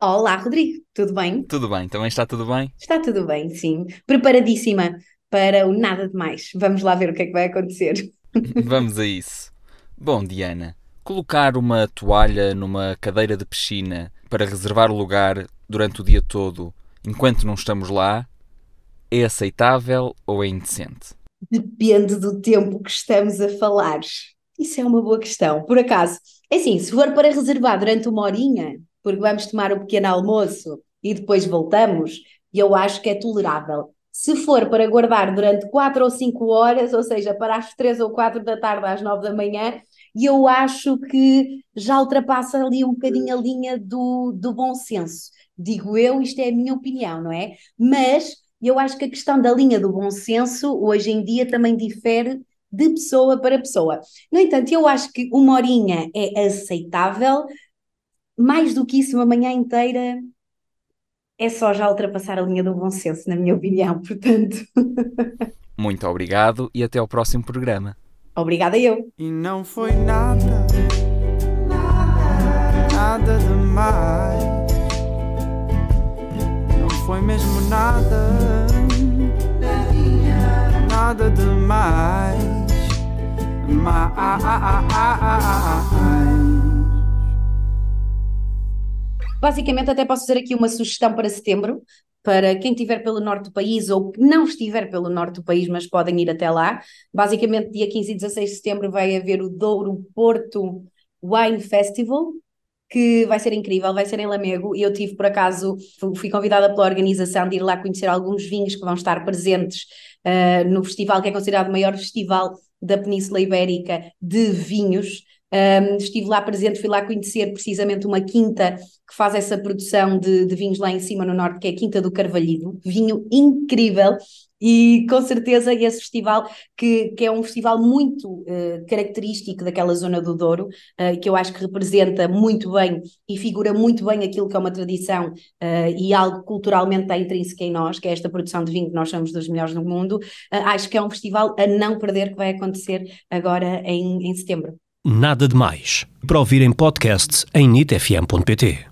Olá, Rodrigo, tudo bem? tudo bem? Também está tudo bem? Está tudo bem, sim. Preparadíssima para o nada de mais. Vamos lá ver o que é que vai acontecer. Vamos a isso. Bom, Diana, colocar uma toalha numa cadeira de piscina para reservar o lugar durante o dia todo enquanto não estamos lá é aceitável ou é indecente? Depende do tempo que estamos a falar. Isso é uma boa questão. Por acaso, é assim, se for para reservar durante uma horinha, porque vamos tomar um pequeno almoço e depois voltamos, eu acho que é tolerável. Se for para guardar durante 4 ou 5 horas, ou seja, para as 3 ou 4 da tarde às 9 da manhã, eu acho que já ultrapassa ali um bocadinho a linha do, do bom senso. Digo eu, isto é a minha opinião, não é? Mas eu acho que a questão da linha do bom senso hoje em dia também difere de pessoa para pessoa. No entanto, eu acho que uma horinha é aceitável, mais do que isso, uma manhã inteira é só já ultrapassar a linha do bom senso, na minha opinião. Portanto, Muito obrigado e até ao próximo programa. obrigada eu. E não foi nada, nada demais. Não foi mesmo nada, nada demais. Mais. Basicamente, até posso fazer aqui uma sugestão para setembro, para quem estiver pelo norte do país ou que não estiver pelo norte do país, mas podem ir até lá. Basicamente, dia 15 e 16 de setembro vai haver o Douro Porto Wine Festival, que vai ser incrível, vai ser em Lamego, e eu tive, por acaso, fu- fui convidada pela organização de ir lá conhecer alguns vinhos que vão estar presentes ah, no festival, que é considerado o maior festival da Península Ibérica de vinhos. Um, estive lá presente, fui lá conhecer precisamente uma quinta que faz essa produção de, de vinhos lá em cima no norte, que é a Quinta do Carvalhido, vinho incrível. E com certeza esse festival, que, que é um festival muito eh, característico daquela zona do Douro, eh, que eu acho que representa muito bem e figura muito bem aquilo que é uma tradição eh, e algo culturalmente está intrínseco em nós, que é esta produção de vinho que nós somos dos melhores no mundo. Acho que é um festival a não perder que vai acontecer agora em, em setembro. Nada de mais. Para ouvir em podcast em nitfm.pt.